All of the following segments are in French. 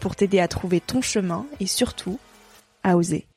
pour t'aider à trouver ton chemin et surtout à oser.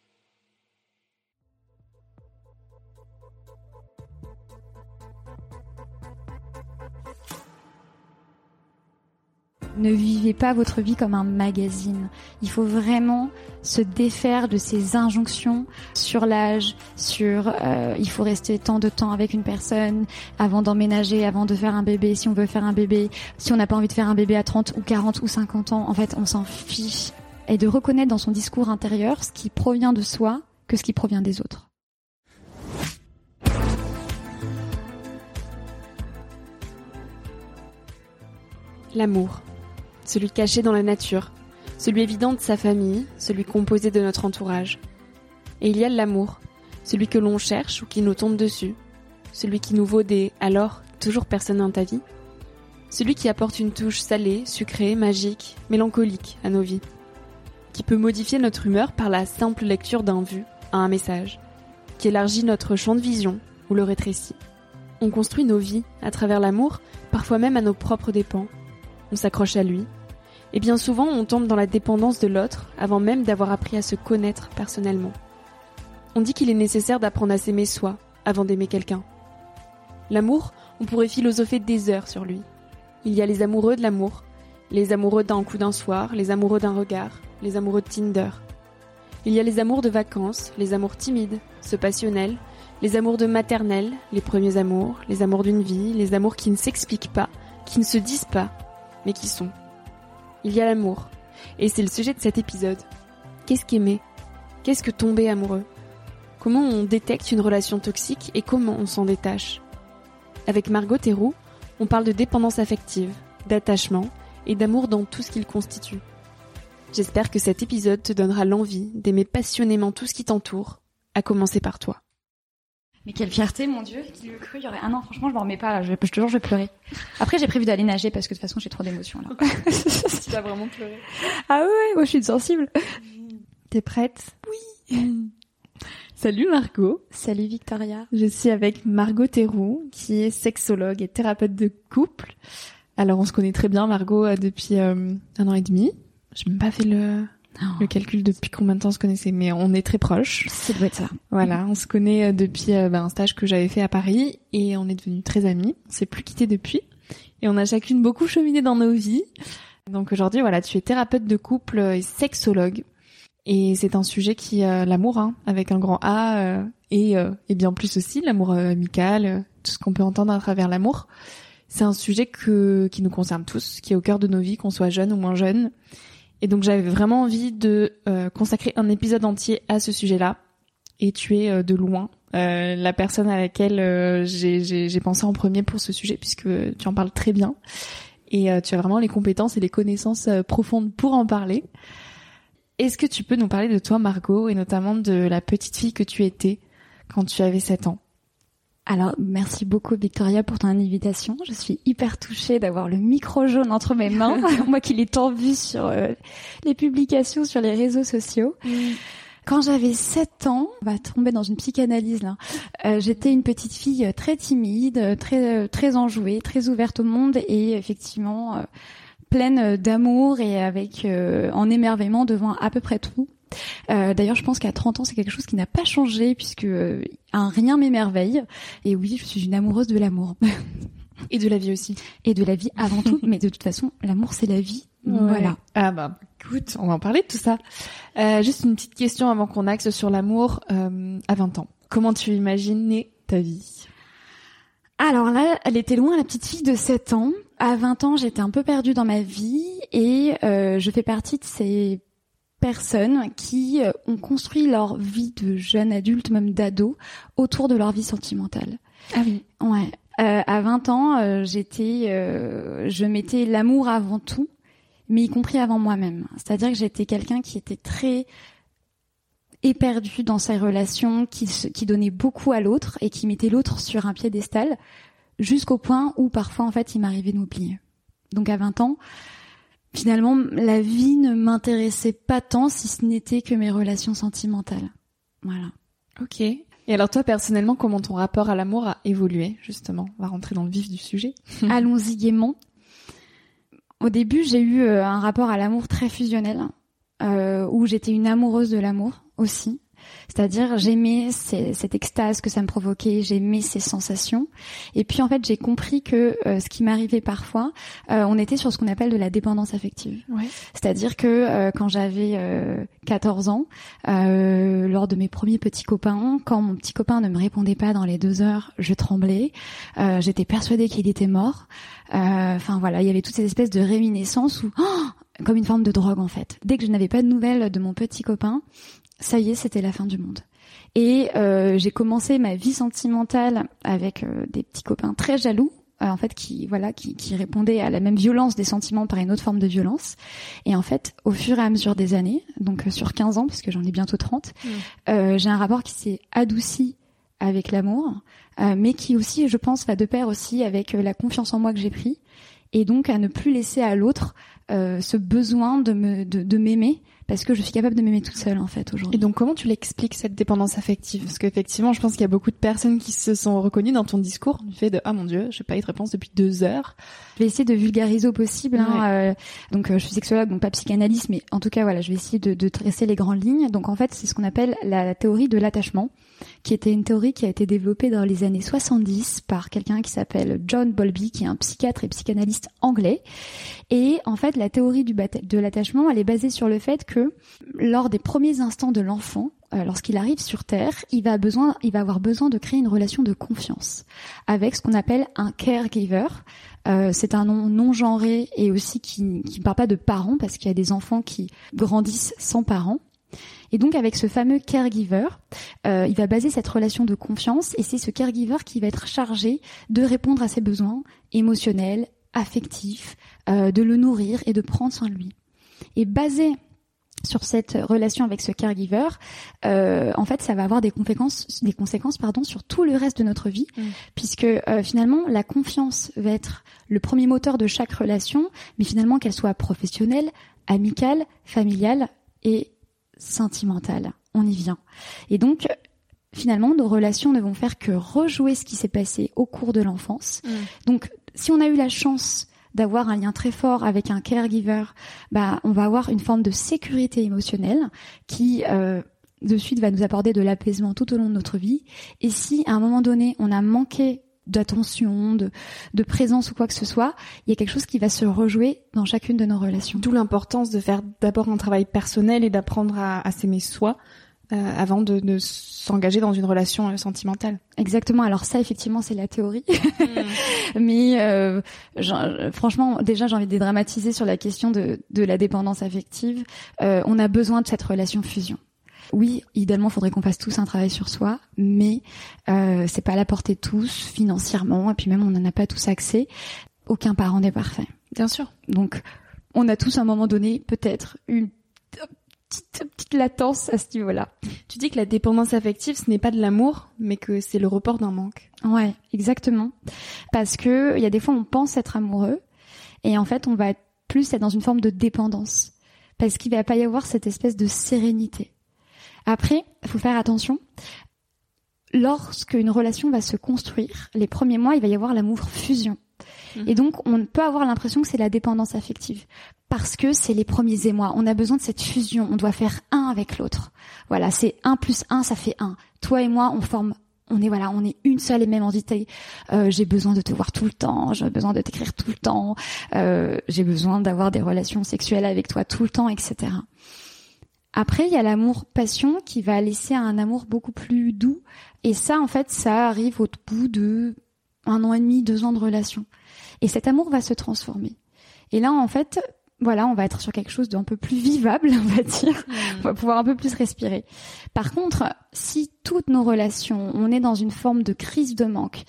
Ne vivez pas votre vie comme un magazine. Il faut vraiment se défaire de ces injonctions sur l'âge, sur euh, il faut rester tant de temps avec une personne avant d'emménager, avant de faire un bébé, si on veut faire un bébé, si on n'a pas envie de faire un bébé à 30 ou 40 ou 50 ans. En fait, on s'en fiche. Et de reconnaître dans son discours intérieur ce qui provient de soi que ce qui provient des autres. L'amour celui caché dans la nature, celui évident de sa famille, celui composé de notre entourage. Et il y a l'amour, celui que l'on cherche ou qui nous tombe dessus, celui qui nous vaut des alors toujours personne dans ta vie, celui qui apporte une touche salée, sucrée, magique, mélancolique à nos vies, qui peut modifier notre humeur par la simple lecture d'un vu à un message, qui élargit notre champ de vision ou le rétrécit. On construit nos vies à travers l'amour, parfois même à nos propres dépens, on s'accroche à lui, et bien souvent on tombe dans la dépendance de l'autre avant même d'avoir appris à se connaître personnellement. On dit qu'il est nécessaire d'apprendre à s'aimer soi avant d'aimer quelqu'un. L'amour, on pourrait philosopher des heures sur lui. Il y a les amoureux de l'amour, les amoureux d'un coup d'un soir, les amoureux d'un regard, les amoureux de Tinder. Il y a les amours de vacances, les amours timides, ceux passionnels, les amours de maternelle, les premiers amours, les amours d'une vie, les amours qui ne s'expliquent pas, qui ne se disent pas, mais qui sont. Il y a l'amour. Et c'est le sujet de cet épisode. Qu'est-ce qu'aimer? Qu'est-ce que tomber amoureux? Comment on détecte une relation toxique et comment on s'en détache? Avec Margot Théroux, on parle de dépendance affective, d'attachement et d'amour dans tout ce qu'il constitue. J'espère que cet épisode te donnera l'envie d'aimer passionnément tout ce qui t'entoure, à commencer par toi. Mais quelle fierté, mon Dieu, qui le cru Il y aurait un an, franchement, je m'en remets pas là. Je, je te jure, je vais pleurer. Après, j'ai prévu d'aller nager parce que de toute façon, j'ai trop d'émotions là. tu vas vraiment pleurer. Ah ouais, moi, je suis sensible. T'es prête? Oui. Salut Margot. Salut Victoria. Je suis avec Margot Théroux, qui est sexologue et thérapeute de couple. Alors, on se connaît très bien, Margot, euh, depuis euh, un an et demi. Je n'ai même pas fait le le calcul depuis combien de temps on se connaissait, mais on est très proches. Ça doit être ça. Voilà, on se connaît euh, depuis euh, ben, un stage que j'avais fait à Paris et on est devenus très amis. On s'est plus quittés depuis et on a chacune beaucoup cheminé dans nos vies. Donc aujourd'hui, voilà, tu es thérapeute de couple et sexologue. Et c'est un sujet qui euh, l'amour, hein, avec un grand A, et, et bien plus aussi l'amour amical, tout ce qu'on peut entendre à travers l'amour. C'est un sujet que, qui nous concerne tous, qui est au cœur de nos vies, qu'on soit jeune ou moins jeune. Et donc j'avais vraiment envie de euh, consacrer un épisode entier à ce sujet-là. Et tu es euh, de loin euh, la personne à laquelle j'ai pensé en premier pour ce sujet, puisque tu en parles très bien. Et tu as vraiment les compétences et les connaissances profondes pour en parler. Est-ce que tu peux nous parler de toi, Margot, et notamment de la petite fille que tu étais quand tu avais 7 ans? Alors, merci beaucoup Victoria pour ton invitation. Je suis hyper touchée d'avoir le micro jaune entre mes mains, moi qui l'ai tant vu sur les publications sur les réseaux sociaux. Quand j'avais 7 ans, on va tomber dans une psychanalyse là. Euh, j'étais une petite fille très timide, très très enjouée, très ouverte au monde et effectivement euh, pleine d'amour et avec euh, en émerveillement devant à peu près tout. D'ailleurs, je pense qu'à 30 ans, c'est quelque chose qui n'a pas changé puisque un rien m'émerveille. Et oui, je suis une amoureuse de l'amour. Et de la vie aussi. Et de la vie avant tout. Mais de toute façon, l'amour, c'est la vie. Voilà. Ah bah, écoute, on va en parler de tout ça. Euh, juste une petite question avant qu'on axe sur l'amour euh, à 20 ans. Comment tu imaginais ta vie? Alors là, elle était loin, la petite fille de 7 ans. À 20 ans, j'étais un peu perdue dans ma vie et euh, je fais partie de ces personnes qui euh, ont construit leur vie de jeune adulte, même d'ado, autour de leur vie sentimentale. Ah oui. Ouais. Euh, à 20 ans, euh, j'étais, je mettais l'amour avant tout mais y compris avant moi-même. C'est-à-dire que j'étais quelqu'un qui était très éperdu dans ses relations, qui, qui donnait beaucoup à l'autre et qui mettait l'autre sur un piédestal, jusqu'au point où parfois en fait il m'arrivait de m'oublier. Donc à 20 ans, finalement la vie ne m'intéressait pas tant si ce n'était que mes relations sentimentales. Voilà. Ok. Et alors toi personnellement, comment ton rapport à l'amour a évolué justement? On va rentrer dans le vif du sujet. Allons-y gaiement. Au début, j'ai eu euh, un rapport à l'amour très fusionnel, euh, où j'étais une amoureuse de l'amour aussi. C'est-à-dire, j'aimais cette extase que ça me provoquait, j'aimais ces sensations. Et puis, en fait, j'ai compris que euh, ce qui m'arrivait parfois, euh, on était sur ce qu'on appelle de la dépendance affective. Ouais. C'est-à-dire que euh, quand j'avais 14 ans, lors de mes premiers petits copains, quand mon petit copain ne me répondait pas dans les deux heures, je tremblais. J'étais persuadée qu'il était mort. Enfin voilà, il y avait toutes ces espèces de réminiscences où, oh, comme une forme de drogue en fait. Dès que je n'avais pas de nouvelles de mon petit copain, ça y est, c'était la fin du monde. Et euh, j'ai commencé ma vie sentimentale avec euh, des petits copains très jaloux, euh, en fait, qui voilà, qui, qui répondaient à la même violence des sentiments par une autre forme de violence. Et en fait, au fur et à mesure des années, donc sur 15 ans, puisque j'en ai bientôt 30, mmh. j'ai un rapport qui s'est adouci avec l'amour, mais qui aussi, je pense, va de pair aussi avec la confiance en moi que j'ai pris, et donc à ne plus laisser à l'autre ce besoin de me de m'aimer parce que je suis capable de m'aimer toute seule en fait aujourd'hui. Et donc comment tu l'expliques cette dépendance affective? Parce qu'effectivement, je pense qu'il y a beaucoup de personnes qui se sont reconnues dans ton discours du fait de ah mon dieu, j'ai pas eu de réponse depuis deux heures. Je vais essayer de vulgariser au possible. Hein, euh, donc euh, je suis sexologue, donc pas psychanalyste, mais en tout cas voilà, je vais essayer de, de tracer les grandes lignes. Donc en fait, c'est ce qu'on appelle la théorie de l'attachement, qui était une théorie qui a été développée dans les années 70 par quelqu'un qui s'appelle John Bowlby, qui est un psychiatre et psychanalyste anglais. Et en fait, la théorie du de l'attachement, elle est basée sur le fait que lors des premiers instants de l'enfant, euh, lorsqu'il arrive sur Terre, il va, besoin, il va avoir besoin de créer une relation de confiance avec ce qu'on appelle un caregiver. Euh, c'est un nom non genré et aussi qui ne parle pas de parents parce qu'il y a des enfants qui grandissent sans parents. Et donc avec ce fameux caregiver, euh, il va baser cette relation de confiance et c'est ce caregiver qui va être chargé de répondre à ses besoins émotionnels, affectifs, euh, de le nourrir et de prendre soin de lui. Et basé sur cette relation avec ce caregiver, euh, en fait, ça va avoir des conséquences, des conséquences, pardon, sur tout le reste de notre vie, mm. puisque euh, finalement, la confiance va être le premier moteur de chaque relation, mais finalement qu'elle soit professionnelle, amicale, familiale et sentimentale. On y vient. Et donc, finalement, nos relations ne vont faire que rejouer ce qui s'est passé au cours de l'enfance. Mm. Donc, si on a eu la chance d'avoir un lien très fort avec un caregiver, bah, on va avoir une forme de sécurité émotionnelle qui euh, de suite va nous apporter de l'apaisement tout au long de notre vie. Et si à un moment donné on a manqué d'attention, de, de présence ou quoi que ce soit, il y a quelque chose qui va se rejouer dans chacune de nos relations. D'où l'importance de faire d'abord un travail personnel et d'apprendre à, à s'aimer soi euh, avant de, de s'engager dans une relation euh, sentimentale. Exactement. Alors ça, effectivement, c'est la théorie. Mm. Mais euh, franchement, déjà, j'ai envie de dédramatiser sur la question de, de la dépendance affective. Euh, on a besoin de cette relation fusion. Oui, idéalement, faudrait qu'on fasse tous un travail sur soi, mais euh, c'est pas à la portée de tous financièrement, et puis même on n'en a pas tous accès. Aucun parent n'est parfait. Bien sûr. Donc, on a tous à un moment donné peut-être une petite, petite latence à ce niveau-là. Tu dis que la dépendance affective, ce n'est pas de l'amour, mais que c'est le report d'un manque. Ouais, exactement. Parce que il y a des fois on pense être amoureux et en fait on va plus être dans une forme de dépendance parce qu'il va pas y avoir cette espèce de sérénité. Après, il faut faire attention. Lorsque une relation va se construire, les premiers mois, il va y avoir l'amour fusion. Mhm. Et donc, on peut avoir l'impression que c'est la dépendance affective. Parce que c'est les premiers émois. On a besoin de cette fusion. On doit faire un avec l'autre. Voilà, c'est un plus un, ça fait un. Toi et moi, on forme on est voilà, on est une seule et même entité. Euh, j'ai besoin de te voir tout le temps, j'ai besoin de t'écrire tout le temps, euh, j'ai besoin d'avoir des relations sexuelles avec toi tout le temps, etc. Après, il y a l'amour passion qui va laisser un amour beaucoup plus doux. Et ça, en fait, ça arrive au bout de un an et demi, deux ans de relation. Et cet amour va se transformer. Et là, en fait, voilà, on va être sur quelque chose d'un peu plus vivable, on va dire. On va pouvoir un peu plus respirer. Par contre, si toutes nos relations, on est dans une forme de crise de manque,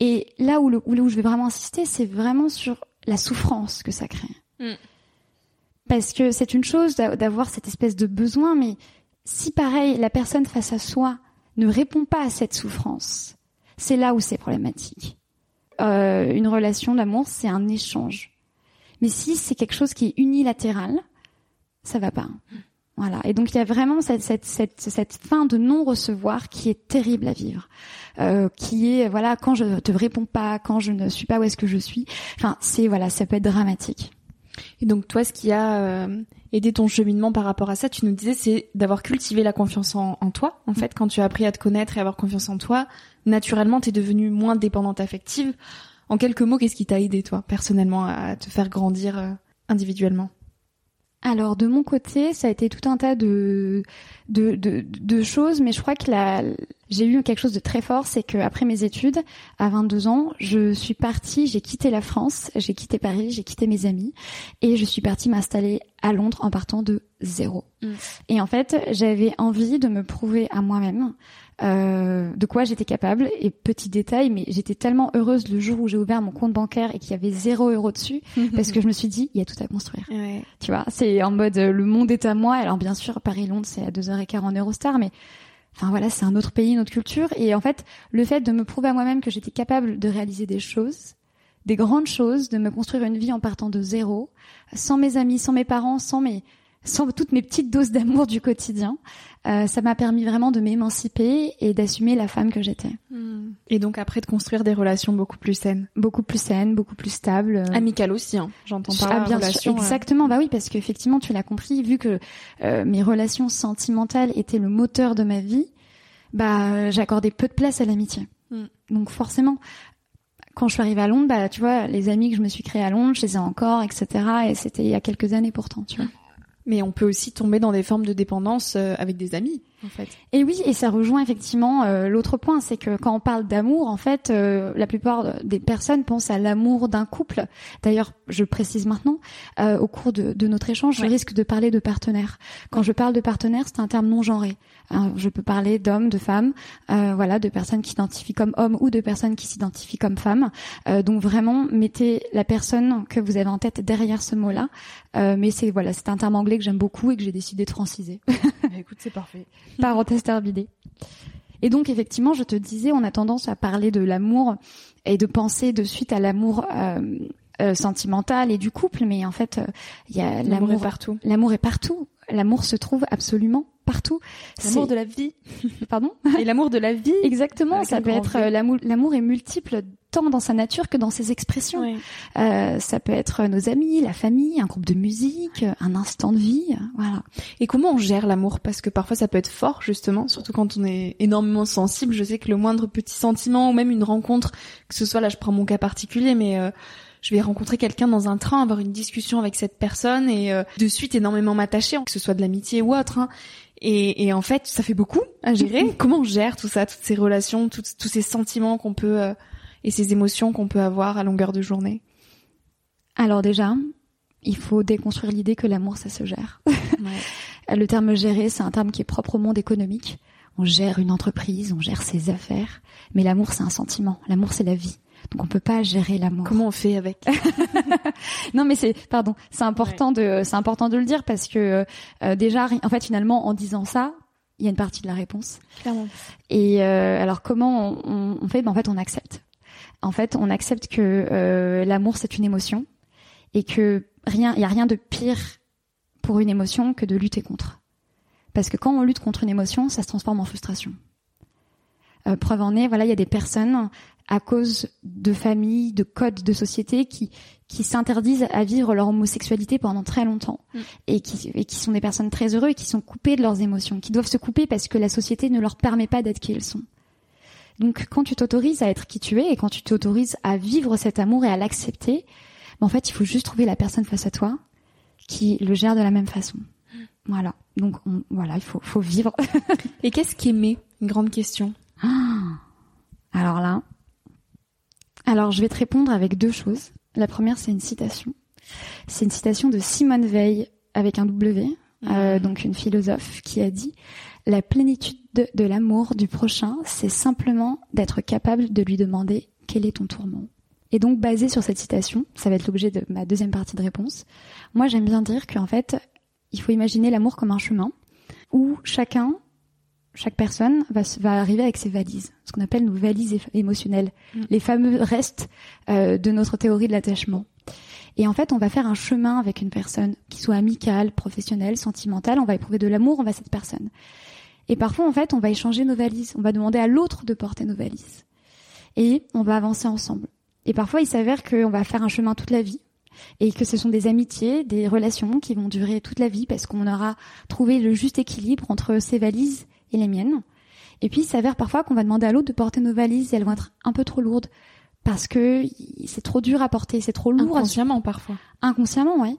et là où, le, où je vais vraiment insister, c'est vraiment sur la souffrance que ça crée. Mm. Parce que c'est une chose d'a- d'avoir cette espèce de besoin, mais si pareil, la personne face à soi ne répond pas à cette souffrance, c'est là où c'est problématique. Euh, une relation d'amour, c'est un échange. Mais si c'est quelque chose qui est unilatéral, ça va pas. Voilà. Et donc il y a vraiment cette, cette, cette, cette fin de non-recevoir qui est terrible à vivre. Euh, qui est voilà quand je te réponds pas, quand je ne suis pas où est-ce que je suis. Enfin c'est voilà ça peut être dramatique. Et donc toi, ce qui a euh, aidé ton cheminement par rapport à ça, tu nous disais, c'est d'avoir cultivé la confiance en, en toi. En fait, quand tu as appris à te connaître et avoir confiance en toi, naturellement, t'es devenue moins dépendante affective. En quelques mots, qu'est-ce qui t'a aidé, toi, personnellement, à te faire grandir euh, individuellement? Alors de mon côté, ça a été tout un tas de de, de, de choses, mais je crois que la, j'ai eu quelque chose de très fort, c'est que après mes études, à 22 ans, je suis partie, j'ai quitté la France, j'ai quitté Paris, j'ai quitté mes amis, et je suis partie m'installer à Londres en partant de zéro. Mm. Et en fait, j'avais envie de me prouver à moi-même euh, de quoi j'étais capable. Et petit détail, mais j'étais tellement heureuse le jour où j'ai ouvert mon compte bancaire et qu'il y avait zéro euro dessus, parce que je me suis dit, il y a tout à construire. Ouais. Tu vois, c'est en mode euh, le monde est à moi. Alors bien sûr, Paris-Londres, c'est à 2h15 en Eurostar, mais enfin voilà, c'est un autre pays, une autre culture. Et en fait, le fait de me prouver à moi-même que j'étais capable de réaliser des choses, des grandes choses, de me construire une vie en partant de zéro, sans mes amis, sans mes parents, sans mes sans toutes mes petites doses d'amour du quotidien, euh, ça m'a permis vraiment de m'émanciper et d'assumer la femme que j'étais. Et donc après de construire des relations beaucoup plus saines, Beaucoup plus saine, beaucoup plus stable. euh, amicales aussi. Hein, J'entends par Ah, là, bien relations, sûr, euh, exactement. Bah oui, parce qu'effectivement, tu l'as compris, vu que euh, mes relations sentimentales étaient le moteur de ma vie, bah j'accordais peu de place à l'amitié. Mm. Donc forcément, quand je suis arrivée à Londres, bah tu vois, les amis que je me suis créés à Londres, je les ai encore, etc. Et c'était il y a quelques années pourtant, tu vois. Mais on peut aussi tomber dans des formes de dépendance euh, avec des amis, en fait. Et oui, et ça rejoint effectivement euh, l'autre point, c'est que quand on parle d'amour, en fait, euh, la plupart des personnes pensent à l'amour d'un couple. D'ailleurs, je précise maintenant, euh, au cours de, de notre échange, je risque de parler de partenaire. Quand je parle de partenaire, c'est un terme non genré. Hein, je peux parler d'hommes, de femmes, euh, voilà, de personnes qui s'identifient comme hommes ou de personnes qui s'identifient comme femmes. Euh, donc vraiment, mettez la personne que vous avez en tête derrière ce mot-là. Euh, mais c'est voilà, c'est un terme anglais que j'aime beaucoup et que j'ai décidé de franciser. Bah, écoute, c'est parfait. Parenthèse terminée. Et donc effectivement, je te disais, on a tendance à parler de l'amour et de penser de suite à l'amour euh, euh, sentimental et du couple, mais en fait, euh, il y a L'amour est partout. L'amour est partout. L'amour se trouve absolument partout. L'amour de la vie. Pardon. Et l'amour de la vie. Exactement. Ça peut être euh, l'amour. L'amour est multiple tant dans sa nature que dans ses expressions. Euh, ça peut être nos amis, la famille, un groupe de musique, un instant de vie. Voilà. Et comment on gère l'amour? Parce que parfois ça peut être fort, justement, surtout quand on est énormément sensible. Je sais que le moindre petit sentiment ou même une rencontre, que ce soit là, je prends mon cas particulier, mais euh, je vais rencontrer quelqu'un dans un train, avoir une discussion avec cette personne et euh, de suite énormément m'attacher, que ce soit de l'amitié ou autre. hein. Et, et en fait, ça fait beaucoup à gérer. comment on gère tout ça, toutes ces relations, toutes- tous ces sentiments qu'on peut euh, et ces émotions qu'on peut avoir à longueur de journée Alors déjà, il faut déconstruire l'idée que l'amour ça se gère. le terme gérer, c'est un terme qui est propre au monde économique. On gère une entreprise, on gère ses affaires. Mais l'amour, c'est un sentiment. L'amour, c'est la vie. Donc on peut pas gérer l'amour. Comment on fait avec? Non mais c'est pardon, c'est important de c'est important de le dire parce que euh, déjà en fait finalement en disant ça, il y a une partie de la réponse. Clairement. Et euh, alors comment on, on fait? Ben, En fait on accepte. En fait on accepte que euh, l'amour c'est une émotion et que rien il y a rien de pire pour une émotion que de lutter contre. Parce que quand on lutte contre une émotion, ça se transforme en frustration. Euh, preuve en est, voilà, il y a des personnes à cause de familles, de codes de société qui qui s'interdisent à vivre leur homosexualité pendant très longtemps Mm. et qui et qui sont des personnes très heureuses et qui sont coupées de leurs émotions, qui doivent se couper parce que la société ne leur permet pas d'être qui ils sont. Donc quand tu t'autorises à être qui tu es et quand tu t'autorises à vivre cet amour et à l'accepter, ben, en fait, il faut juste trouver la personne face à toi qui le gère de la même façon. Voilà. Donc on- voilà, il faut faut vivre. Et qu'est-ce qu'aimer Une grande question. Alors là, alors je vais te répondre avec deux choses. La première, c'est une citation. C'est une citation de Simone Veil avec un W, euh, donc une philosophe qui a dit la plénitude de, de l'amour du prochain, c'est simplement d'être capable de lui demander quel est ton tourment. Et donc basé sur cette citation, ça va être l'objet de ma deuxième partie de réponse. Moi, j'aime bien dire qu'en fait, il faut imaginer l'amour comme un chemin où chacun chaque personne va, arriver avec ses valises, ce qu'on appelle nos valises émotionnelles, Mm. les fameux restes euh, de notre théorie de l'attachement. Et en fait, on va faire un chemin avec une personne, qui soit amicale, professionnelle, sentimentale, on va éprouver de l'amour envers cette personne. Et parfois, en fait, on va échanger nos valises, on va demander à l'autre de porter nos valises. Et on va avancer ensemble. Et parfois, il s'avère qu'on va faire un chemin toute la vie, et que ce sont des amitiés, des relations qui vont durer toute la vie, parce qu'on aura trouvé le juste équilibre entre ces valises et les miennes. Et puis, il s'avère parfois qu'on va demander à l'autre de porter nos valises et elles vont être un peu trop lourdes parce que c'est trop dur à porter, c'est trop lourd Inconsciemment parfois. inconsciemment, oui.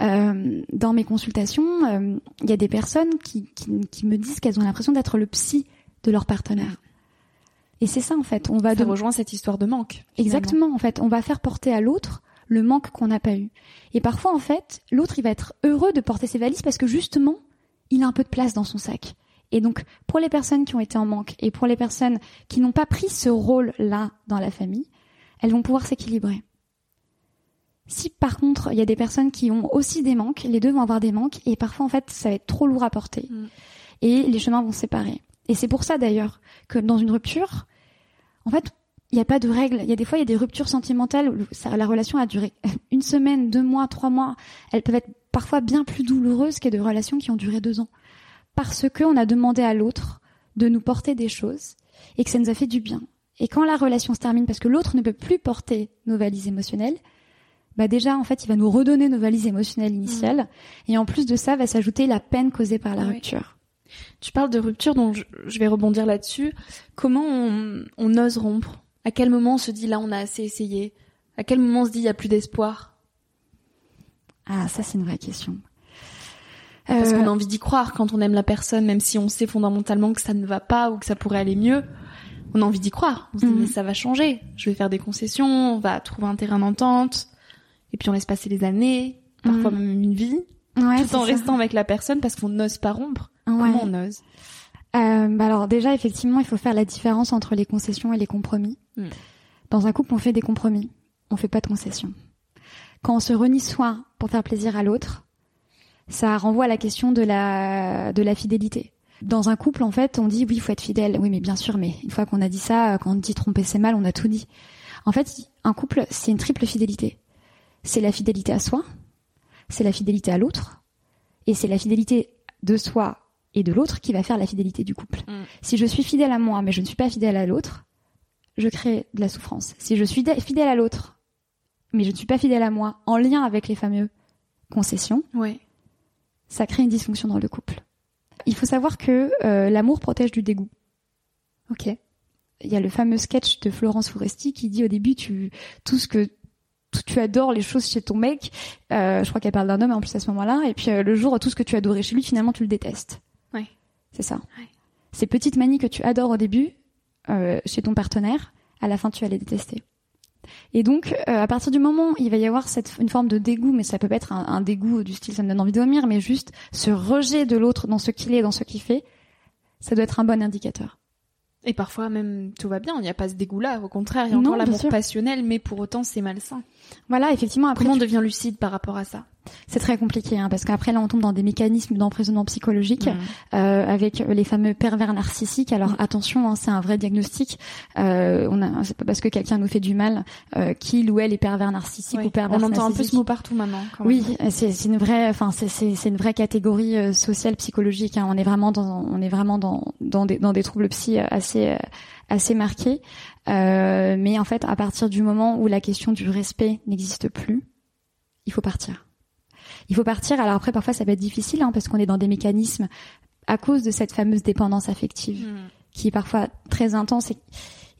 Euh, dans mes consultations, euh, il y a des personnes qui, qui, qui me disent qu'elles ont l'impression d'être le psy de leur partenaire. Et c'est ça en fait. On va Ça de- rejoint cette histoire de manque. finalement. Exactement, en fait, on va faire porter à l'autre le manque qu'on n'a pas eu. Et parfois, en fait, l'autre, il va être heureux de porter ses valises parce que justement, il a un peu de place dans son sac. Et donc, pour les personnes qui ont été en manque et pour les personnes qui n'ont pas pris ce rôle-là dans la famille, elles vont pouvoir s'équilibrer. Si par contre, il y a des personnes qui ont aussi des manques, les deux vont avoir des manques et parfois, en fait, ça va être trop lourd à porter. Mm. Et les chemins vont se séparer. Et c'est pour ça d'ailleurs que dans une rupture, en fait, il n'y a pas de règle. Il y a des fois, il y a des ruptures sentimentales où ça- la relation a duré une semaine, deux mois, trois mois. Elles peuvent être parfois bien plus douloureuses que des relations qui ont duré deux ans. Parce que on a demandé à l'autre de nous porter des choses et que ça nous a fait du bien. Et quand la relation se termine parce que l'autre ne peut plus porter nos valises émotionnelles, bah déjà, en fait, il va nous redonner nos valises émotionnelles initiales. Et en plus de ça, va s'ajouter la peine causée par la rupture. Tu parles de rupture, donc je, je vais rebondir là-dessus. Comment on, on ose rompre? À quel moment on se dit là on a assez essayé? À quel moment on se dit il y a plus d'espoir? Ah, ça, c'est une vraie question. Parce Euh, qu'on a envie d'y croire quand on aime la personne, même si on sait fondamentalement que ça ne va pas ou que ça pourrait aller mieux. On a envie d'y croire. On se dit Mhm. mais ça va changer. Je vais faire des concessions, on va trouver un terrain d'entente. Et puis on laisse passer les années, parfois Mhm. même une vie, ouais, tout en ça. restant avec la personne parce qu'on n'ose pas rompre. Ouais. Comment on ose Euh, bah alors déjà, effectivement, il faut faire la différence entre les concessions et les compromis. Mm. Dans un couple, on fait des compromis, on fait pas de concessions. Quand on se renie soi pour faire plaisir à l'autre, ça renvoie à la question de la de la fidélité. Dans un couple, en fait, on dit oui, il faut être fidèle. Oui, mais bien sûr, mais une fois qu'on a dit ça, quand on dit tromper c'est mal, on a tout dit. En fait, un couple, c'est une triple fidélité. C'est la fidélité à soi, c'est la fidélité à l'autre, et c'est la fidélité de soi et de l'autre qui va faire la fidélité du couple. Mm. Si je suis fidèle à moi, mais je ne suis pas fidèle à l'autre, je crée de la souffrance. Si je suis fidèle à l'autre, mais je ne suis pas fidèle à moi, en lien avec les fameux concessions, Ouais. ça crée une dysfonction dans le couple. Il faut savoir que euh, l'amour protège du dégoût. Ok. Il y a le fameux sketch de Florence Foresti qui dit au début tu tout ce que tu adores les choses chez ton mec. euh, je crois qu'elle parle d'un homme en plus à ce moment-là. Et puis euh, le jour tout ce que tu adorais chez lui finalement tu le détestes. Ouais. C'est ça. Ouais. Ces petites manies que tu adores au début euh, chez ton partenaire, à la fin tu vas les détester. Et donc, euh, à partir du moment où il va y avoir cette, une forme de dégoût, mais ça peut pas être un, un dégoût du style ça me donne envie de vomir, mais juste ce rejet de l'autre dans ce qu'il est, dans ce qu'il fait, ça doit être un bon indicateur. Et parfois même tout va bien, il n'y a pas ce dégoût-là, au contraire, il y a encore l'amour passionnel, mais pour autant c'est malsain. Voilà, effectivement, après, Comment on tu- devient lucide par rapport à ça? C'est très compliqué, hein, parce qu'après là, on tombe dans des mécanismes d'emprisonnement psychologique. Euh, avec les fameux pervers narcissiques. Alors attention, hein, c'est un vrai diagnostic. Euh, on a, c'est pas parce que quelqu'un nous fait du mal euh, qu'il ou elle est pervers narcissique ou pervers On entend un peu ce mot partout maintenant. quand. Oui, c'est c'est une vraie, enfin c'est c'est c'est une vraie catégorie euh, sociale psychologique. hein. On est vraiment dans on est vraiment dans dans des dans des troubles psy assez euh, assez marqués. Euh, mais en fait, à partir du moment où la question du respect n'existe plus, il faut partir. Il faut partir. Alors après, parfois, ça va être difficile hein, parce qu'on est dans des mécanismes à cause de cette fameuse dépendance affective Mm. qui est parfois très intense et,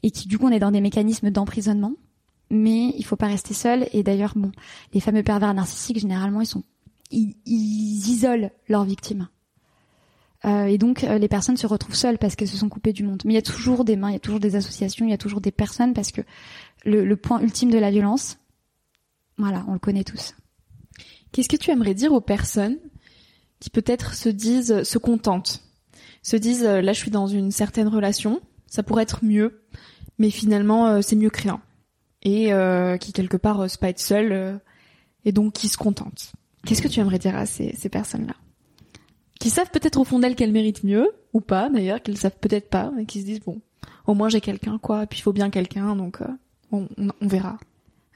et qui du coup on est dans des mécanismes d'emprisonnement. Mais il faut pas rester seul. Et d'ailleurs, bon, les fameux pervers narcissiques généralement ils sont ils, ils isolent leurs victimes. Euh, et donc euh, les personnes se retrouvent seules parce qu'elles se sont coupées du monde. Mais il y a toujours des mains, il y a toujours des associations, il y a toujours des personnes parce que le, le point ultime de la violence, voilà, on le connaît tous. Qu'est-ce que tu aimerais dire aux personnes qui peut-être se disent, se contentent, se disent euh, là je suis dans une certaine relation, ça pourrait être mieux, mais finalement euh, c'est mieux que rien, et euh, qui quelque part osent pas être euh, et donc qui se contentent. Qu'est-ce que tu aimerais dire à ces, ces personnes-là? Qui savent peut-être au fond d'elles qu'elles méritent mieux ou pas d'ailleurs, qu'elles savent peut-être pas, et qui se disent bon, au moins j'ai quelqu'un quoi, puis il faut bien quelqu'un donc euh, on- on verra.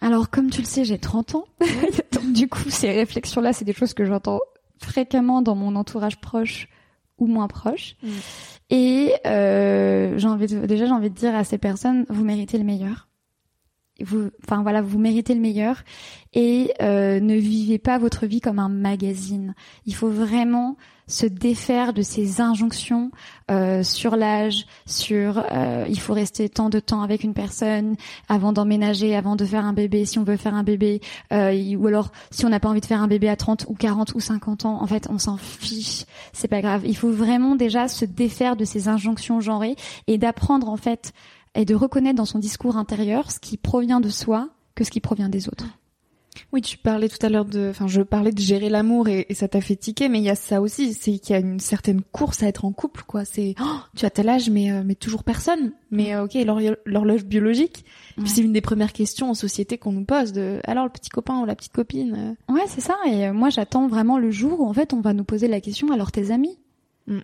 Alors, comme tu le sais, j'ai 30 ans. Donc, du coup, ces réflexions-là, c'est des choses que j'entends fréquemment dans mon entourage proche ou moins proche. Mm. Et euh, j'ai envie de, déjà, j'ai envie de dire à ces personnes, vous méritez le meilleur. Vous, enfin voilà, vous méritez le meilleur et euh, ne vivez pas votre vie comme un magazine. Il faut vraiment se défaire de ces injonctions euh, sur l'âge, sur euh, il faut rester tant de temps avec une personne, avant d'emménager, avant de faire un bébé, si on veut faire un bébé, euh, ou alors si on n'a pas envie de faire un bébé à 30 ou 40 ou 50 ans, en fait, on s'en fiche, c'est pas grave. Il faut vraiment déjà se défaire de ces injonctions genrées et d'apprendre en fait et de reconnaître dans son discours intérieur ce qui provient de soi que ce qui provient des autres. Oui, tu parlais tout à l'heure de, enfin, je parlais de gérer l'amour et, et ça t'a fait tiquer, mais il y a ça aussi, c'est qu'il y a une certaine course à être en couple, quoi. C'est, oh, tu as tel âge, mais euh, mais toujours personne. Mais euh, ok, l'horlo- l'horloge biologique. Ouais. Puis c'est une des premières questions en société qu'on nous pose de, alors le petit copain ou la petite copine. euh, Ouais, c'est ça. Et euh, moi, j'attends vraiment le jour où en fait on va nous poser la question alors tes amis? Mm.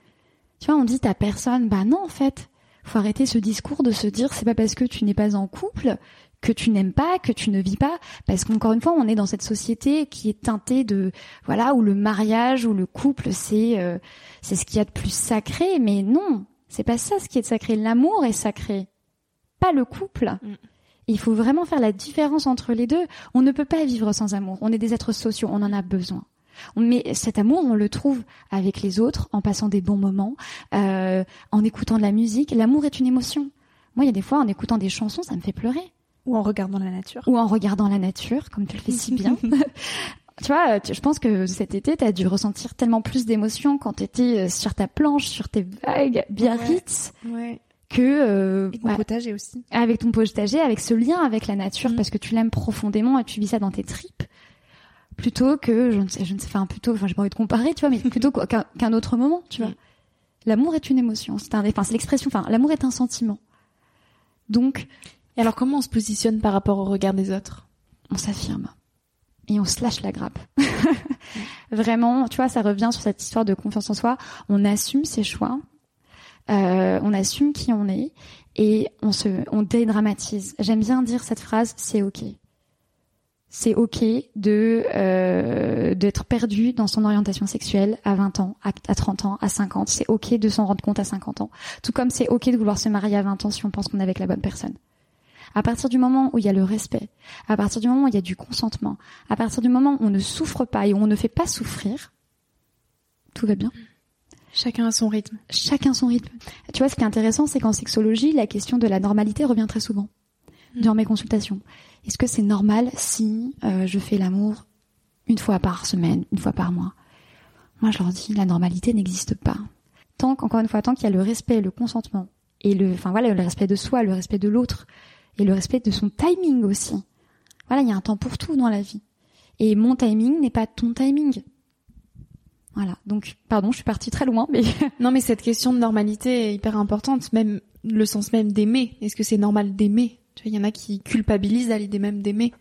Tu vois, on dit t'as personne. Bah non, en fait, faut arrêter ce discours de se dire c'est pas parce que tu n'es pas en couple que tu n'aimes pas, que tu ne vis pas, parce qu'encore une fois, on est dans cette société qui est teintée de voilà où le mariage ou le couple c'est euh, c'est ce qu'il y a de plus sacré, mais non, c'est pas ça ce qui est sacré. L'amour est sacré, pas le couple. Mm. Il faut vraiment faire la différence entre les deux. On ne peut pas vivre sans amour. On est des êtres sociaux, on en a besoin. Mais cet amour, on le trouve avec les autres, en passant des bons moments, euh, en écoutant de la musique. L'amour est une émotion. Moi, il y a des fois, en écoutant des chansons, ça me fait pleurer. Ou en regardant la nature. Ou en regardant la nature, comme tu le fais si bien. tu vois, je pense que cet été, tu as dû ressentir tellement plus d'émotions quand tu étais sur ta planche, sur tes vagues Biarritz, Ouais. que euh, Et ouais, potager aussi. avec ton potager, avec ce lien avec la nature, Mm. parce que tu l'aimes profondément et tu vis ça dans tes tripes, plutôt que, je ne sais, je ne sais, enfin plutôt, enfin j'ai pas envie de comparer, tu vois, mais plutôt qu'un autre moment, tu vois. Mm. L'amour est une émotion, c'est un, enfin c'est l'expression, enfin l'amour est un sentiment. Donc Et alors comment on se positionne par rapport au regard des autres? On s'affirme et on se lâche la grappe. Vraiment, tu vois, ça revient sur cette histoire de confiance en soi. On assume ses choix, euh, on assume qui on est et on se, on dédramatise. J'aime bien dire cette phrase, c'est ok. C'est ok de euh, d'être perdu dans son orientation sexuelle à 20 ans, à, à 30 ans, à 50. C'est ok de s'en rendre compte à 50 ans. Tout comme c'est ok de vouloir se marier à 20 ans si on pense qu'on est avec la bonne personne. À partir du moment où il y a le respect, à partir du moment où il y a du consentement, à partir du moment où on ne souffre pas et où on ne fait pas souffrir, tout va bien. Chacun à son rythme. Chacun son rythme. Tu vois, ce qui est intéressant, c'est qu'en sexologie, la question de la normalité revient très souvent Mm. dans mes consultations. Est-ce que c'est normal si euh, je fais l'amour une fois par semaine, une fois par mois? Moi, je leur dis, la normalité n'existe pas. Tant qu'encore une fois, tant qu'il y a le respect, le consentement et le, enfin voilà, le respect de soi, le respect de l'autre, et le respect de son timing aussi. Voilà, il y a un temps pour tout dans la vie. Et mon timing n'est pas ton timing. Voilà. Donc, pardon, je suis partie très loin, mais non, mais cette question de normalité est hyper importante, même le sens même d'aimer. Est-ce que c'est normal d'aimer? Tu vois, il y en a qui culpabilisent à l'idée même d'aimer.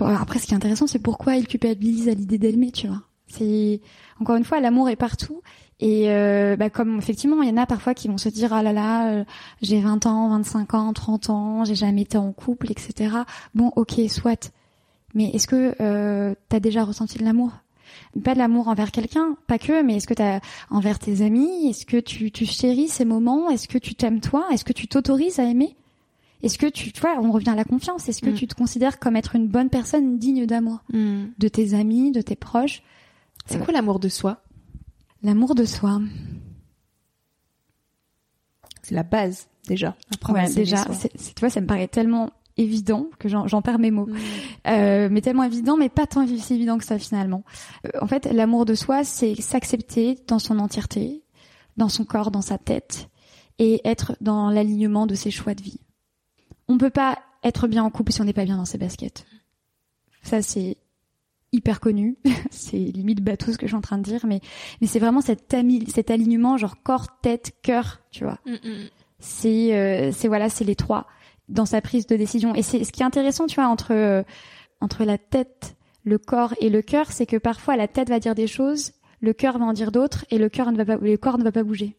après, ce qui est intéressant, c'est pourquoi ils culpabilisent à l'idée d'aimer, tu vois. C'est encore une fois, l'amour est partout. Et euh, bah, comme effectivement, il y en a parfois qui vont se dire ah là là, euh, j'ai 20 ans, 25 ans, 30 ans, j'ai jamais été en couple, etc. Bon, ok, soit. Mais est-ce que euh, t'as déjà ressenti de l'amour? Pas de l'amour envers quelqu'un, pas que, mais est-ce que t'as envers tes amis? Est-ce que tu, tu chéris ces moments? Est-ce que tu t'aimes toi? Est-ce que tu t'autorises à aimer? Est-ce que tu, tu vois, on revient à la confiance. Est-ce que mm. tu te considères comme être une bonne personne digne d'amour mm. de tes amis, de tes proches? C'est quoi l'amour de soi? L'amour de soi. C'est la base déjà. Ouais, déjà, c'est, tu vois, ça me paraît tellement évident que j'en perds mes mots, mm. euh, mais tellement évident, mais pas tant si évident que ça finalement. Euh, en fait, l'amour de soi, c'est s'accepter dans son entièreté, dans son corps, dans sa tête, et être dans l'alignement de ses choix de vie. On peut pas être bien en couple si on n'est pas bien dans ses baskets. Ça, c'est hyper connu. c'est limite bateau ce que je suis en train de dire, mais mais c'est vraiment cet, cet alignement genre corps, tête, cœur, tu vois. Mm, mm. C'est euh, c'est voilà, c'est les trois dans sa prise de décision. Et c'est ce qui est intéressant, tu vois, entre euh, entre la tête, le corps et le cœur, c'est que parfois la tête va dire des choses, le cœur va en dire d'autres, et le cœur ne va pas, le corps ne va pas bouger.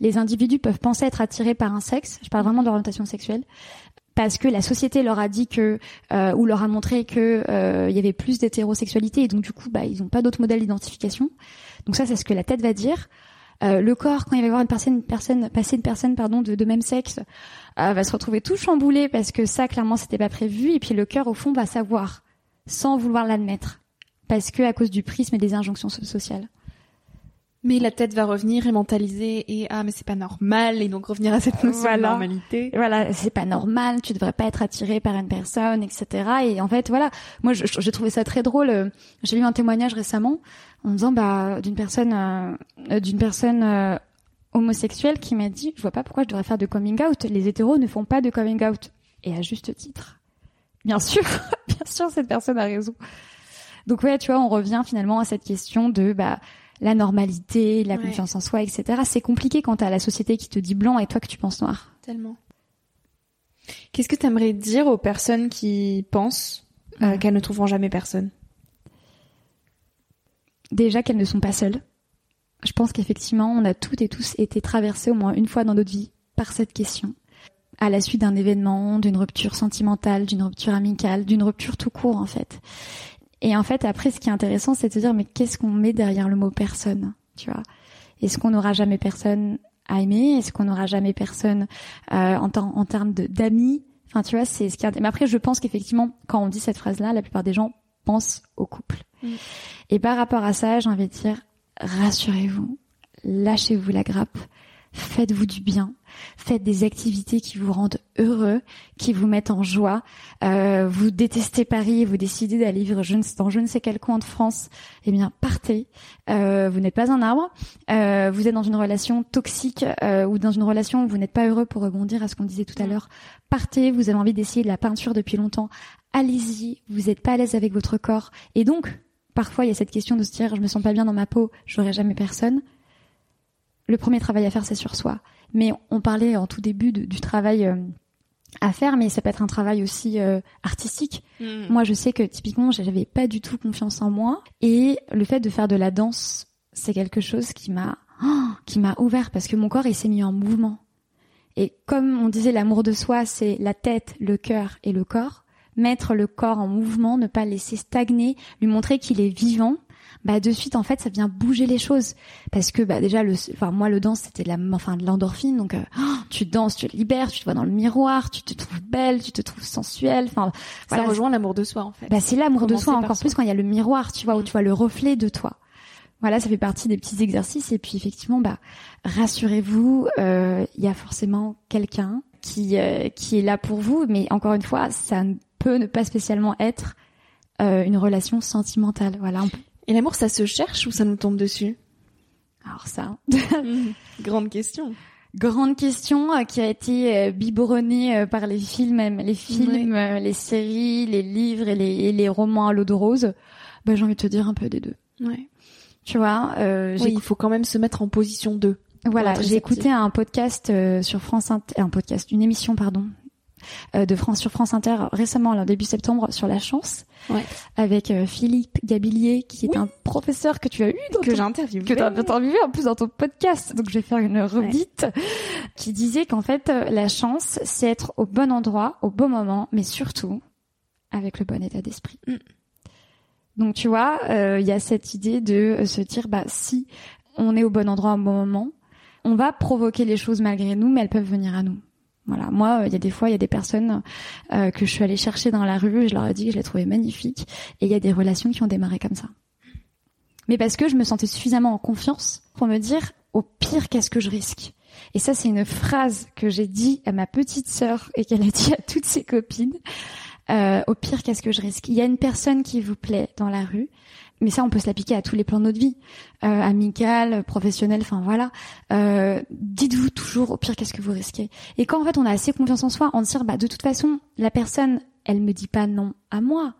Les individus peuvent penser être attirés par un sexe, je parle vraiment d'orientation sexuelle, parce que la société leur a dit que euh, ou leur a montré que euh, y avait plus d'hétérosexualité et donc du coup bah ils n'ont pas d'autres modèles d'identification. Donc ça c'est ce que la tête va dire. Euh, le corps quand il va y avoir une personne, une personne passer une personne pardon de, de même sexe va se retrouver tout chamboulé parce que ça clairement c'était pas prévu et puis le cœur au fond va savoir sans vouloir l'admettre parce que à cause du prisme et des injonctions sociales. Mais la tête va revenir et mentaliser et ah mais c'est pas normal et donc revenir à cette notion de normalité. Voilà, c'est pas normal, tu devrais pas être attiré par une personne, etc. Et en fait voilà, moi j'ai trouvé ça très drôle. J'ai lu un témoignage récemment en disant bah d'une personne euh, d'une personne euh, homosexuelle qui m'a dit je vois pas pourquoi je devrais faire de coming out. Les hétéros ne font pas de coming out et à juste titre. Bien sûr, bien sûr cette personne a raison. Donc ouais, tu vois, on revient finalement à cette question de bah la normalité, la confiance en soi, etc. C'est compliqué quand t'as la société qui te dit blanc et toi que tu penses noir. Tellement. Qu'est-ce que tu aimerais dire aux personnes qui pensent euh, qu'elles ne trouveront jamais personne? Déjà qu'elles ne sont pas seules. Je pense qu'effectivement, on a toutes et tous été traversés au moins une fois dans notre vie par cette question. À la suite d'un événement, d'une rupture sentimentale, d'une rupture amicale, d'une rupture tout court en fait. Et en fait, après, ce qui est intéressant, c'est de se dire, mais qu'est-ce qu'on met derrière le mot personne, tu vois? Est-ce qu'on n'aura jamais personne à aimer? Est-ce qu'on n'aura jamais personne euh, en, en termes d'amis? Enfin, tu vois, c'est ce qui est... Mais après, je pense qu'effectivement, quand on dit cette phrase-là, la plupart des gens pensent au couple. Mm. Et par rapport à ça, j'ai envie de dire, rassurez-vous, lâchez-vous la grappe, faites-vous du bien, faites des activités qui vous rendent heureux, qui vous mettent en joie. Euh, vous détestez Paris, vous décidez d'aller vivre je ne, dans je ne sais quel coin de France, eh bien partez. Euh, vous n'êtes pas un arbre. Euh, vous êtes dans une relation toxique euh, ou dans une relation où vous n'êtes pas heureux pour rebondir à ce qu'on disait tout à l'heure. Partez. Vous avez envie d'essayer de la peinture depuis longtemps. Allez-y. Vous n'êtes pas à l'aise avec votre corps et donc parfois il y a cette question de se dire je me sens pas bien dans ma peau, j'aurai jamais personne le premier travail à faire, c'est sur soi. Mais on parlait en tout début du travail euh, à faire, mais ça peut être un travail aussi euh, artistique. Mm. Moi, je sais que typiquement, j'avais pas du tout confiance en moi, et le fait de faire de la danse, c'est quelque chose qui m'a oh, qui m'a ouvert parce que mon corps il s'est mis en mouvement. Et comme on disait, l'amour de soi, c'est la tête, le cœur et le corps. Mettre le corps en mouvement, ne pas le laisser stagner, lui montrer qu'il est vivant, bah de suite en fait ça vient bouger les choses. Parce que bah déjà le enfin moi le danse c'était de la enfin de l'endorphine. Donc euh, oh, tu danses tu te libères tu te vois dans le miroir tu te trouves belle tu te trouves sensuelle. Enfin ça rejoint l'amour de soi en fait. Bah c'est l'amour de soi encore plus quand il y a le miroir tu vois où tu vois le reflet de toi. Voilà ça fait partie des petits exercices. Et puis effectivement bah rassurez-vous euh, il y a forcément quelqu'un qui euh, qui est là pour vous. Mais encore une fois ça peut ne pas spécialement être une relation sentimentale. Voilà on peut et l'amour, ça se cherche ou ça nous tombe dessus? Alors ça, grande question. grande question euh, qui a été euh, biberonnée euh, par les films, même les films, les séries, les livres et les, les romans à l'eau de rose. Bah, j'ai envie de te dire un peu des deux. Ouais. Tu vois, euh, oui, il faut quand même se mettre en position 2. Voilà, j'ai écouté un podcast sur France Inter, un podcast, une émission pardon, euh, de France sur France Inter récemment, en début septembre, sur la chance, ouais. avec euh, Philippe Gabillier, qui est un professeur que tu as eu, que j'ai interviewé, que tu as interviewé en plus dans ton podcast. Donc je vais faire une redite, qui disait qu'en fait euh, la chance, c'est être au bon endroit, au bon moment, mais surtout avec le bon état d'esprit. Mm. Donc tu vois, il y a cette idée de se dire, bah si on est au bon endroit au bon moment, on va provoquer les choses malgré nous, mais elles peuvent venir à nous. Voilà, moi, il y a des fois, il y a des personnes euh, que je suis allée chercher dans la rue, je leur ai dit que je les trouvais magnifiques, et il y a des relations qui ont démarré comme ça. Mais parce que je me sentais suffisamment en confiance pour me dire, au pire, qu'est-ce que je risque? Et ça, c'est une phrase que j'ai dit à ma petite sœur et qu'elle a dit à toutes ses copines. Euh, au pire, qu'est-ce que je risque? Il y a une personne qui vous plaît dans la rue, mais ça, on peut se l'appliquer à tous les plans de notre vie, euh, amical, professionnel, enfin voilà. Euh, Dites-vous toujours, au pire, qu'est-ce que vous risquez Et quand en fait, on a assez confiance en soi, en se dire, bah de toute façon, la personne, elle me dit pas non à moi,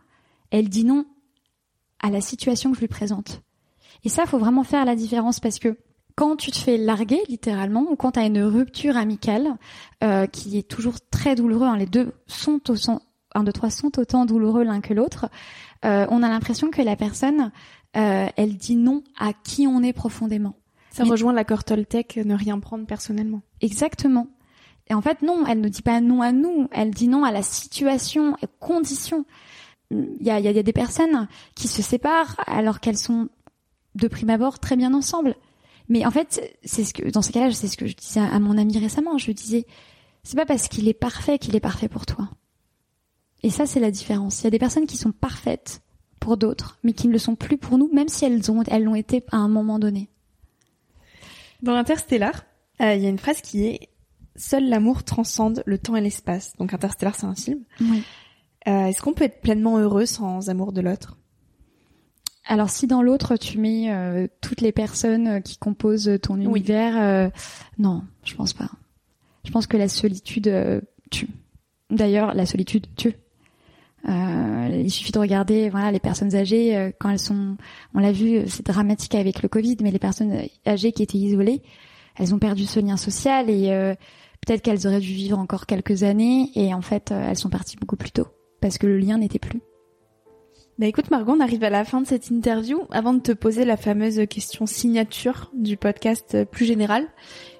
elle dit non à la situation que je lui présente. Et ça, faut vraiment faire la différence parce que quand tu te fais larguer littéralement ou quand tu as une rupture amicale euh, qui est toujours très douloureuse, hein, les deux sont au, 1, 2, 3 sont autant douloureux l'un que l'autre, euh, on a l'impression que la personne, euh, elle dit non à qui on est profondément. Ça rejoint l'accord Toltec, ne rien prendre personnellement. Exactement. Et en fait, non, elle ne dit pas non à nous, elle dit non à la situation et conditions. Il y a, y a des personnes qui se séparent alors qu'elles sont de prime abord très bien ensemble. Mais en fait, c'est ce que dans ces cas-là, c'est ce que je disais à mon ami récemment. Je lui disais, c'est pas parce qu'il est parfait qu'il est parfait pour toi. Et ça, c'est la différence. Il y a des personnes qui sont parfaites pour d'autres, mais qui ne le sont plus pour nous, même si elles ont, elles l'ont été à un moment donné. Dans Interstellar, euh, il y a une phrase qui est Seul l'amour transcende le temps et l'espace. Donc Interstellar, c'est un film. Oui. Euh, est-ce qu'on peut être pleinement heureux sans amour de l'autre? Alors si dans l'autre tu mets euh, toutes les personnes qui composent ton univers, non, je pense pas. Je pense que la solitude tue. D'ailleurs, la solitude tue. Euh, il suffit de regarder voilà les personnes âgées euh, quand elles sont on l'a vu c'est dramatique avec le Covid mais les personnes âgées qui étaient isolées elles ont perdu ce lien social et euh, peut-être qu'elles auraient dû vivre encore quelques années et en fait elles sont parties beaucoup plus tôt parce que le lien n'était plus. Bah écoute Margot, on arrive à la fin de cette interview. Avant de te poser la fameuse question signature du podcast plus général,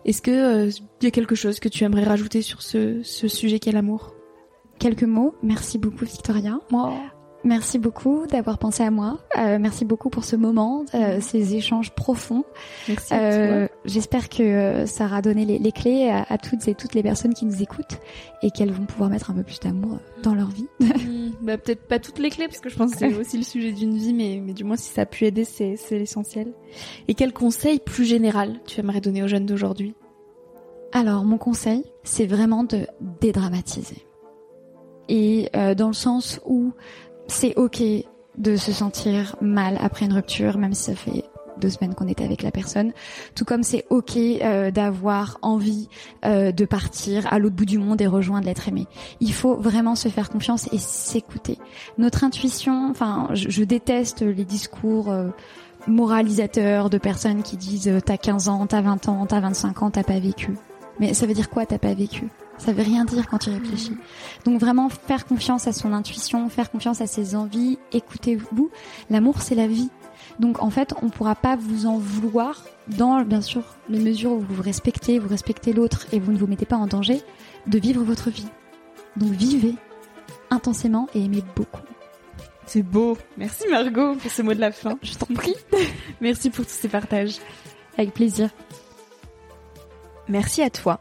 est-ce que il y a quelque chose que tu aimerais rajouter sur ce, ce sujet qu'est l'amour? Quelques mots. Merci beaucoup Victoria. Moi. Merci beaucoup d'avoir pensé à moi. Euh, merci beaucoup pour ce moment, euh, ces échanges profonds. Merci. Euh, J'espère que euh, ça aura donné les, les clés à, à, toutes et toutes les personnes qui nous écoutent et qu'elles vont pouvoir mettre un peu plus d'amour dans leur vie. Mmh, bah, peut-être pas toutes les clés parce que je pense que c'est aussi le sujet d'une vie, mais, mais du moins si ça a pu aider, c'est l'essentiel. Et quel conseil plus général tu aimerais donner aux jeunes d'aujourd'hui? Alors mon conseil, c'est vraiment de dédramatiser et euh, dans le sens où c'est ok de se sentir mal après une rupture, même si ça fait deux semaines qu'on était avec la personne. Tout comme c'est ok euh, d'avoir envie euh, de partir à l'autre bout du monde et rejoindre l'être aimé. Il faut vraiment se faire confiance et s'écouter. Notre intuition, enfin, je, je, déteste les discours euh, moralisateurs de personnes qui disent euh, t'as 15 ans, t'as 20 ans, t'as 25 ans, t'as pas vécu. Mais ça veut dire quoi t'as pas vécu? Ça veut rien dire quand tu réfléchis. Donc vraiment faire confiance à son intuition, faire confiance à ses envies, écoutez-vous. L'amour, c'est la vie. Donc en fait, on pourra pas vous en vouloir dans, bien sûr, les mesures où vous vous respectez, vous respectez l'autre et vous ne vous mettez pas en danger de vivre votre vie. Donc vivez intensément et aimez beaucoup. C'est beau. Merci Margot pour ce mot de la fin. Je t'en prie. Merci pour tous ces partages. Avec plaisir. Merci à toi